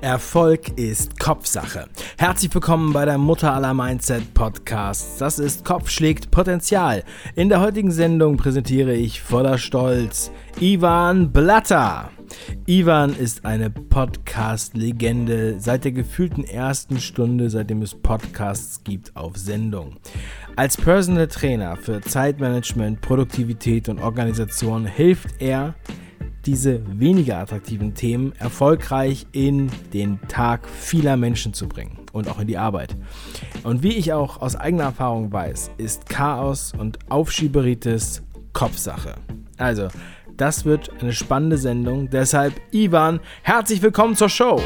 Erfolg ist Kopfsache. Herzlich willkommen bei der Mutter aller Mindset Podcasts. Das ist Kopf schlägt Potenzial. In der heutigen Sendung präsentiere ich voller Stolz Ivan Blatter. Ivan ist eine Podcast-Legende seit der gefühlten ersten Stunde, seitdem es Podcasts gibt, auf Sendung. Als Personal Trainer für Zeitmanagement, Produktivität und Organisation hilft er, diese weniger attraktiven Themen erfolgreich in den Tag vieler Menschen zu bringen und auch in die Arbeit. Und wie ich auch aus eigener Erfahrung weiß, ist Chaos und Aufschieberitis Kopfsache. Also, das wird eine spannende Sendung. Deshalb, Ivan, herzlich willkommen zur Show.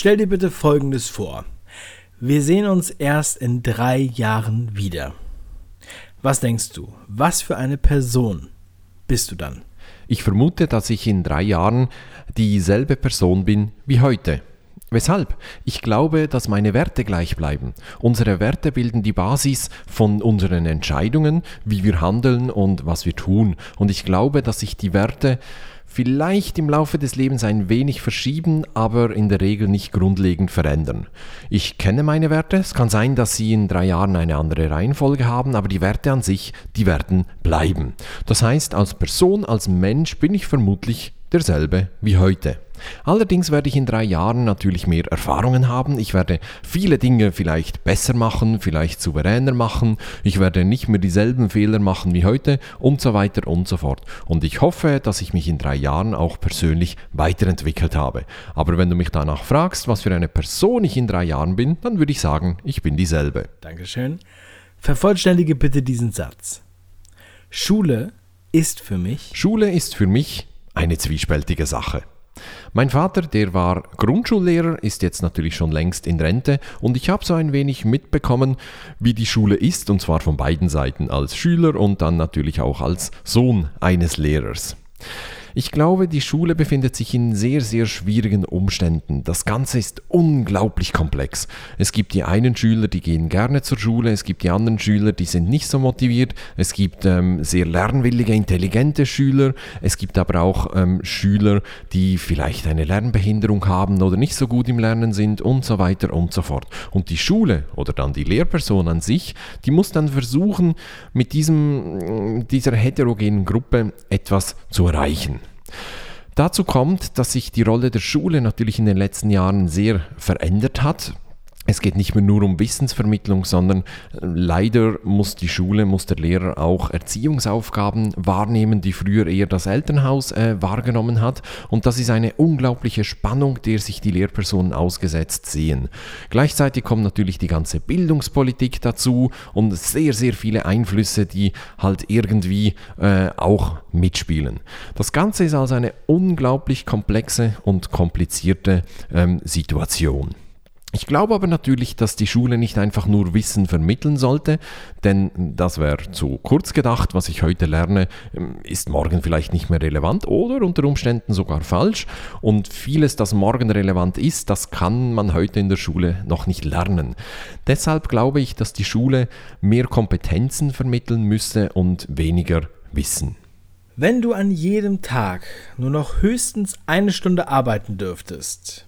Stell dir bitte Folgendes vor. Wir sehen uns erst in drei Jahren wieder. Was denkst du? Was für eine Person bist du dann? Ich vermute, dass ich in drei Jahren dieselbe Person bin wie heute. Weshalb? Ich glaube, dass meine Werte gleich bleiben. Unsere Werte bilden die Basis von unseren Entscheidungen, wie wir handeln und was wir tun. Und ich glaube, dass sich die Werte vielleicht im Laufe des Lebens ein wenig verschieben, aber in der Regel nicht grundlegend verändern. Ich kenne meine Werte, es kann sein, dass sie in drei Jahren eine andere Reihenfolge haben, aber die Werte an sich, die werden bleiben. Das heißt, als Person, als Mensch bin ich vermutlich derselbe wie heute. Allerdings werde ich in drei Jahren natürlich mehr Erfahrungen haben. Ich werde viele Dinge vielleicht besser machen, vielleicht souveräner machen. Ich werde nicht mehr dieselben Fehler machen wie heute und so weiter und so fort. Und ich hoffe, dass ich mich in drei Jahren auch persönlich weiterentwickelt habe. Aber wenn du mich danach fragst, was für eine Person ich in drei Jahren bin, dann würde ich sagen, ich bin dieselbe. Dankeschön. Vervollständige bitte diesen Satz. Schule ist für mich. Schule ist für mich eine zwiespältige Sache. Mein Vater, der war Grundschullehrer, ist jetzt natürlich schon längst in Rente und ich habe so ein wenig mitbekommen, wie die Schule ist und zwar von beiden Seiten als Schüler und dann natürlich auch als Sohn eines Lehrers. Ich glaube, die Schule befindet sich in sehr, sehr schwierigen Umständen. Das Ganze ist unglaublich komplex. Es gibt die einen Schüler, die gehen gerne zur Schule, es gibt die anderen Schüler, die sind nicht so motiviert, es gibt ähm, sehr lernwillige, intelligente Schüler, es gibt aber auch ähm, Schüler, die vielleicht eine Lernbehinderung haben oder nicht so gut im Lernen sind und so weiter und so fort. Und die Schule oder dann die Lehrperson an sich, die muss dann versuchen, mit diesem, dieser heterogenen Gruppe etwas zu erreichen. Dazu kommt, dass sich die Rolle der Schule natürlich in den letzten Jahren sehr verändert hat. Es geht nicht mehr nur um Wissensvermittlung, sondern äh, leider muss die Schule, muss der Lehrer auch Erziehungsaufgaben wahrnehmen, die früher eher das Elternhaus äh, wahrgenommen hat. Und das ist eine unglaubliche Spannung, der sich die Lehrpersonen ausgesetzt sehen. Gleichzeitig kommt natürlich die ganze Bildungspolitik dazu und sehr, sehr viele Einflüsse, die halt irgendwie äh, auch mitspielen. Das Ganze ist also eine unglaublich komplexe und komplizierte ähm, Situation. Ich glaube aber natürlich, dass die Schule nicht einfach nur Wissen vermitteln sollte, denn das wäre zu kurz gedacht. Was ich heute lerne, ähm, ist morgen vielleicht nicht mehr relevant oder unter Umständen sogar falsch. Und vieles, das morgen relevant ist, das kann man heute in der Schule noch nicht lernen. Deshalb glaube ich, dass die Schule mehr Kompetenzen vermitteln müsse und weniger Wissen. Wenn du an jedem Tag nur noch höchstens eine Stunde arbeiten dürftest,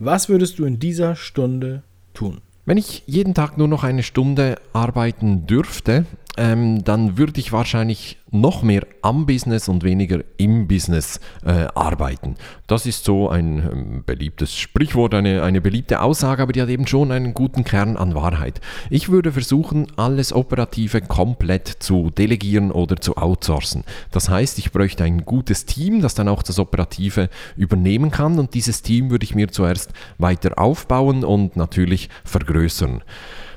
was würdest du in dieser Stunde tun? Wenn ich jeden Tag nur noch eine Stunde arbeiten dürfte, ähm, dann würde ich wahrscheinlich noch mehr am Business und weniger im Business äh, arbeiten. Das ist so ein ähm, beliebtes Sprichwort, eine, eine beliebte Aussage, aber die hat eben schon einen guten Kern an Wahrheit. Ich würde versuchen, alles Operative komplett zu delegieren oder zu outsourcen. Das heißt, ich bräuchte ein gutes Team, das dann auch das Operative übernehmen kann und dieses Team würde ich mir zuerst weiter aufbauen und natürlich vergrößern.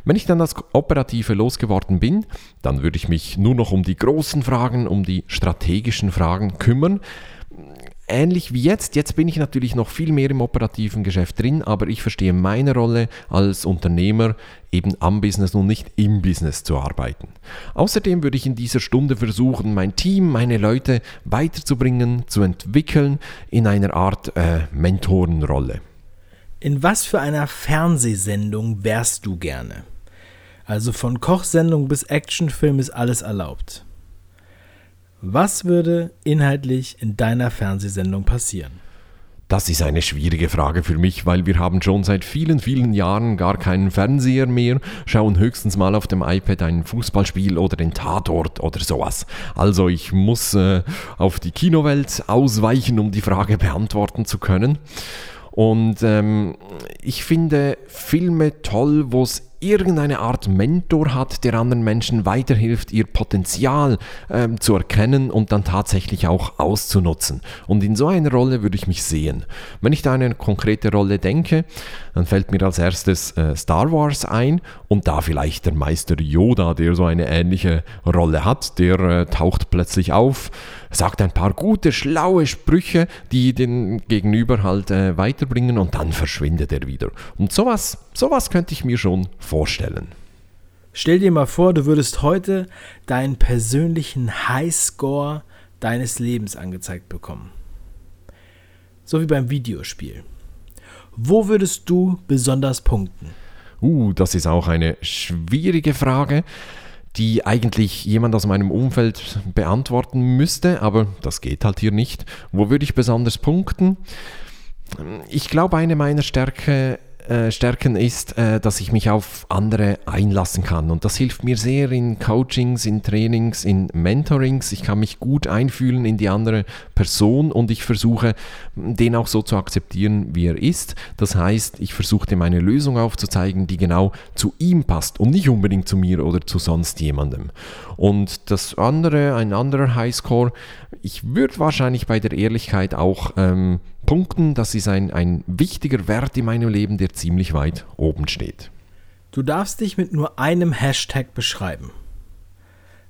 Wenn ich dann das Operative losgeworden bin, dann würde ich mich nur noch um die großen Fragen, um die strategischen Fragen kümmern. ähnlich wie jetzt. Jetzt bin ich natürlich noch viel mehr im operativen Geschäft drin, aber ich verstehe meine Rolle als Unternehmer eben am Business und nicht im Business zu arbeiten. Außerdem würde ich in dieser Stunde versuchen, mein Team, meine Leute weiterzubringen, zu entwickeln in einer Art äh, Mentorenrolle. In was für einer Fernsehsendung wärst du gerne? Also von Kochsendung bis Actionfilm ist alles erlaubt. Was würde inhaltlich in deiner Fernsehsendung passieren? Das ist eine schwierige Frage für mich, weil wir haben schon seit vielen, vielen Jahren gar keinen Fernseher mehr, schauen höchstens mal auf dem iPad ein Fußballspiel oder den Tatort oder sowas. Also ich muss äh, auf die Kinowelt ausweichen, um die Frage beantworten zu können. Und ähm, ich finde Filme toll, wo es irgendeine Art Mentor hat, der anderen Menschen weiterhilft, ihr Potenzial ähm, zu erkennen und dann tatsächlich auch auszunutzen. Und in so einer Rolle würde ich mich sehen. Wenn ich da eine konkrete Rolle denke, dann fällt mir als erstes äh, Star Wars ein und da vielleicht der Meister Yoda, der so eine ähnliche Rolle hat, der äh, taucht plötzlich auf, sagt ein paar gute, schlaue Sprüche, die den Gegenüber halt äh, weiterbringen und dann verschwindet er wieder. Und sowas, sowas könnte ich mir schon vorstellen. Stell dir mal vor, du würdest heute deinen persönlichen Highscore deines Lebens angezeigt bekommen. So wie beim Videospiel. Wo würdest du besonders punkten? Uh, das ist auch eine schwierige Frage, die eigentlich jemand aus meinem Umfeld beantworten müsste, aber das geht halt hier nicht. Wo würde ich besonders punkten? Ich glaube, eine meiner Stärke äh, Stärken ist, äh, dass ich mich auf andere einlassen kann. Und das hilft mir sehr in Coachings, in Trainings, in Mentorings. Ich kann mich gut einfühlen in die andere Person und ich versuche, den auch so zu akzeptieren, wie er ist. Das heißt, ich versuche ihm eine Lösung aufzuzeigen, die genau zu ihm passt und nicht unbedingt zu mir oder zu sonst jemandem. Und das andere, ein anderer Highscore, ich würde wahrscheinlich bei der Ehrlichkeit auch ähm, punkten. Das ist ein, ein wichtiger Wert in meinem Leben, der ziemlich weit oben steht. Du darfst dich mit nur einem Hashtag beschreiben.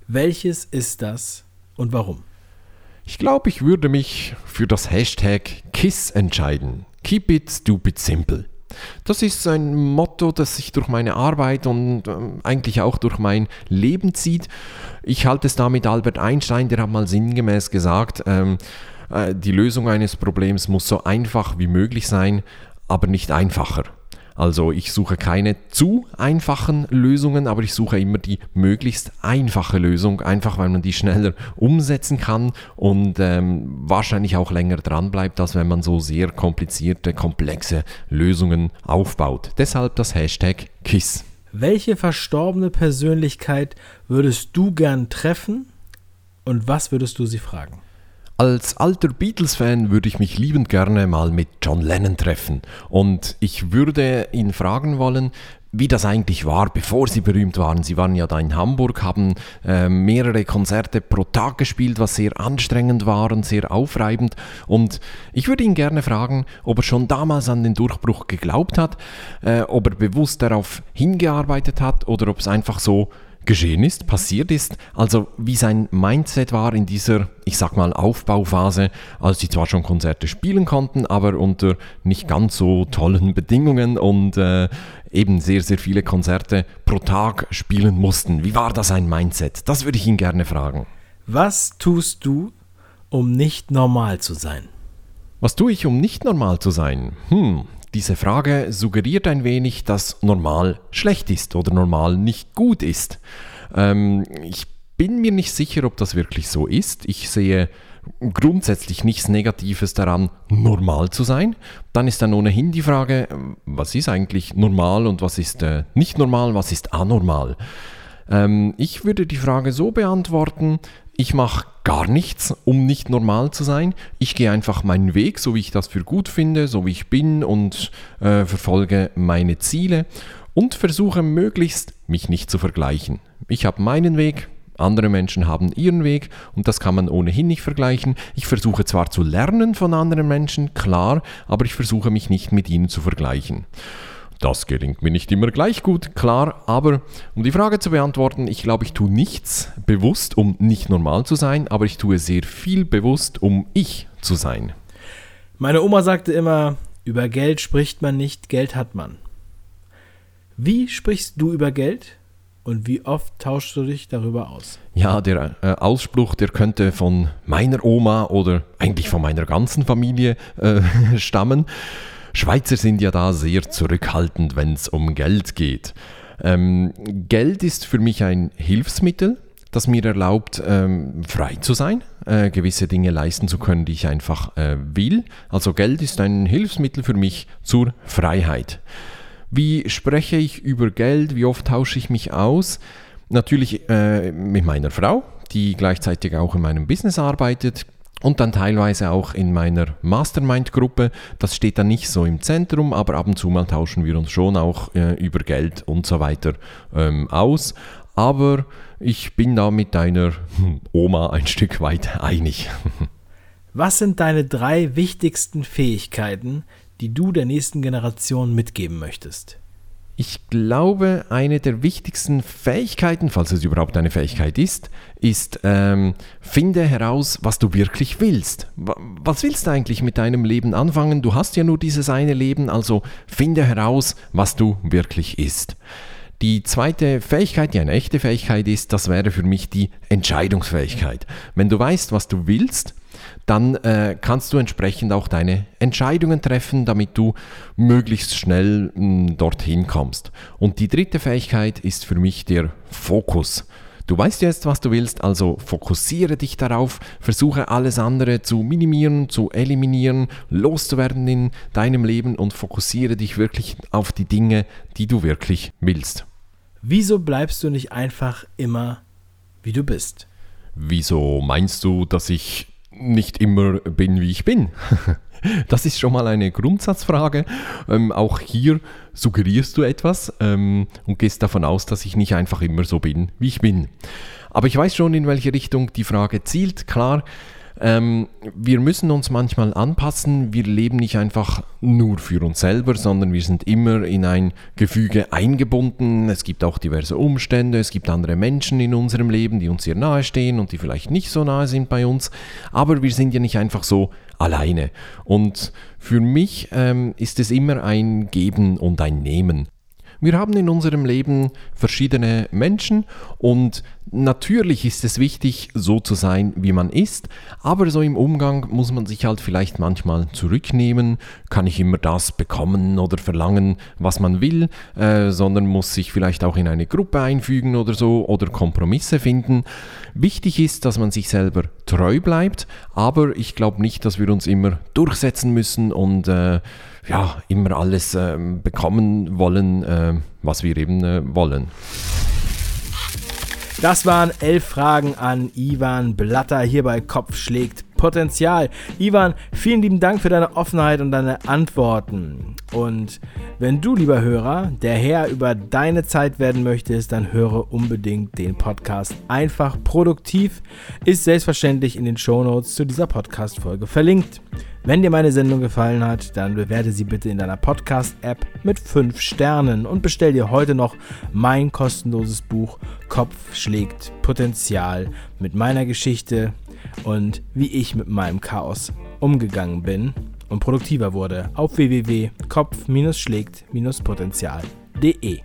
Welches ist das und warum? Ich glaube, ich würde mich für das Hashtag KISS entscheiden. Keep it stupid simple. Das ist ein Motto, das sich durch meine Arbeit und äh, eigentlich auch durch mein Leben zieht. Ich halte es da mit Albert Einstein, der hat mal sinngemäß gesagt, ähm, äh, die Lösung eines Problems muss so einfach wie möglich sein, aber nicht einfacher. Also ich suche keine zu einfachen Lösungen, aber ich suche immer die möglichst einfache Lösung, einfach weil man die schneller umsetzen kann und ähm, wahrscheinlich auch länger dran bleibt, als wenn man so sehr komplizierte, komplexe Lösungen aufbaut. Deshalb das Hashtag KISS. Welche verstorbene Persönlichkeit würdest du gern treffen und was würdest du sie fragen? Als alter Beatles-Fan würde ich mich liebend gerne mal mit John Lennon treffen und ich würde ihn fragen wollen, wie das eigentlich war, bevor sie berühmt waren. Sie waren ja da in Hamburg, haben äh, mehrere Konzerte pro Tag gespielt, was sehr anstrengend war und sehr aufreibend. Und ich würde ihn gerne fragen, ob er schon damals an den Durchbruch geglaubt hat, äh, ob er bewusst darauf hingearbeitet hat oder ob es einfach so geschehen ist, passiert ist, also wie sein Mindset war in dieser, ich sag mal, Aufbauphase, als sie zwar schon Konzerte spielen konnten, aber unter nicht ganz so tollen Bedingungen und äh, eben sehr, sehr viele Konzerte pro Tag spielen mussten. Wie war das ein Mindset? Das würde ich ihn gerne fragen. Was tust du, um nicht normal zu sein? Was tue ich, um nicht normal zu sein? Hm, diese Frage suggeriert ein wenig, dass normal schlecht ist oder normal nicht gut ist. Ähm, ich bin mir nicht sicher, ob das wirklich so ist. Ich sehe grundsätzlich nichts Negatives daran, normal zu sein. Dann ist dann ohnehin die Frage, was ist eigentlich normal und was ist äh, nicht normal, was ist anormal. Ähm, ich würde die Frage so beantworten, ich mache gar nichts, um nicht normal zu sein. Ich gehe einfach meinen Weg, so wie ich das für gut finde, so wie ich bin und äh, verfolge meine Ziele und versuche möglichst mich nicht zu vergleichen. Ich habe meinen Weg, andere Menschen haben ihren Weg und das kann man ohnehin nicht vergleichen. Ich versuche zwar zu lernen von anderen Menschen, klar, aber ich versuche mich nicht mit ihnen zu vergleichen. Das gelingt mir nicht immer gleich gut, klar, aber um die Frage zu beantworten, ich glaube, ich tue nichts bewusst, um nicht normal zu sein, aber ich tue sehr viel bewusst, um ich zu sein. Meine Oma sagte immer, über Geld spricht man nicht, Geld hat man. Wie sprichst du über Geld und wie oft tauschst du dich darüber aus? Ja, der äh, Ausspruch, der könnte von meiner Oma oder eigentlich von meiner ganzen Familie äh, stammen. Schweizer sind ja da sehr zurückhaltend, wenn es um Geld geht. Ähm, Geld ist für mich ein Hilfsmittel, das mir erlaubt, ähm, frei zu sein, äh, gewisse Dinge leisten zu können, die ich einfach äh, will. Also Geld ist ein Hilfsmittel für mich zur Freiheit. Wie spreche ich über Geld? Wie oft tausche ich mich aus? Natürlich äh, mit meiner Frau, die gleichzeitig auch in meinem Business arbeitet und dann teilweise auch in meiner Mastermind-Gruppe. Das steht dann nicht so im Zentrum, aber ab und zu mal tauschen wir uns schon auch äh, über Geld und so weiter ähm, aus. Aber ich bin da mit deiner Oma ein Stück weit einig. Was sind deine drei wichtigsten Fähigkeiten, die du der nächsten Generation mitgeben möchtest? Ich glaube, eine der wichtigsten Fähigkeiten, falls es überhaupt eine Fähigkeit ist, ist, ähm, finde heraus, was du wirklich willst. Was willst du eigentlich mit deinem Leben anfangen? Du hast ja nur dieses eine Leben, also finde heraus, was du wirklich ist. Die zweite Fähigkeit, die eine echte Fähigkeit ist, das wäre für mich die Entscheidungsfähigkeit. Wenn du weißt, was du willst, dann äh, kannst du entsprechend auch deine Entscheidungen treffen, damit du möglichst schnell mh, hm, dorthin kommst. Und die dritte Fähigkeit ist für mich der Fokus. Du weißt jetzt, was du willst, also fokussiere dich darauf, versuche alles andere zu minimieren, zu eliminieren, loszuwerden in deinem Leben und fokussiere dich wirklich auf die Dinge, die du wirklich willst. Wieso bleibst du nicht einfach immer, wie du bist? Wieso meinst du, dass ich nicht immer bin, wie ich bin? Das ist schon mal eine Grundsatzfrage. Ähm, auch hier suggerierst du etwas ähm, und gehst davon aus, dass ich nicht einfach immer so bin, wie ich bin. Aber ich weiß schon, in welche Richtung die Frage zielt. Klar, ähm, wir müssen uns manchmal anpassen. Wir leben nicht einfach nur für uns selber, sondern wir sind immer in ein Gefüge eingebunden. Es gibt auch diverse Umstände, es gibt andere Menschen in unserem Leben, die uns sehr nahe stehen und die vielleicht nicht so nahe sind bei uns. Aber wir sind ja nicht einfach so alleine. Und für mich ähm, ist es immer ein Geben und ein Nehmen. Wir haben in unserem Leben verschiedene Menschen und natürlich ist es wichtig, so zu sein, wie man ist, aber so im Umgang muss man sich halt vielleicht manchmal zurücknehmen, kann nicht immer das bekommen oder verlangen, was man will, äh, sondern muss sich vielleicht auch in eine Gruppe einfügen oder so oder Kompromisse finden. Wichtig ist, dass man sich selber treu bleibt, aber ich glaube nicht, dass wir uns immer durchsetzen müssen und äh, ja, immer alles äh, bekommen wollen, äh, was wir eben äh, wollen. Das waren elf Fragen an Ivan Blatter hier bei Kopf schlägt Potenzial. Ivan, vielen lieben Dank für deine Offenheit und deine Antworten. Und wenn du, lieber Hörer, der Herr über deine Zeit werden möchtest, dann höre unbedingt den Podcast Einfach Produktiv. Ist selbstverständlich in den Shownotes zu dieser Podcast-Folge verlinkt. Wenn dir meine Sendung gefallen hat, dann bewerte sie bitte in deiner Podcast-App mit 5 Sternen und bestell dir heute noch mein kostenloses Buch Kopf schlägt Potenzial mit meiner Geschichte und wie ich mit meinem Chaos umgegangen bin und produktiver wurde auf www.kopf-schlägt-potenzial.de.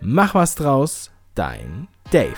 Mach was draus, dein Dave.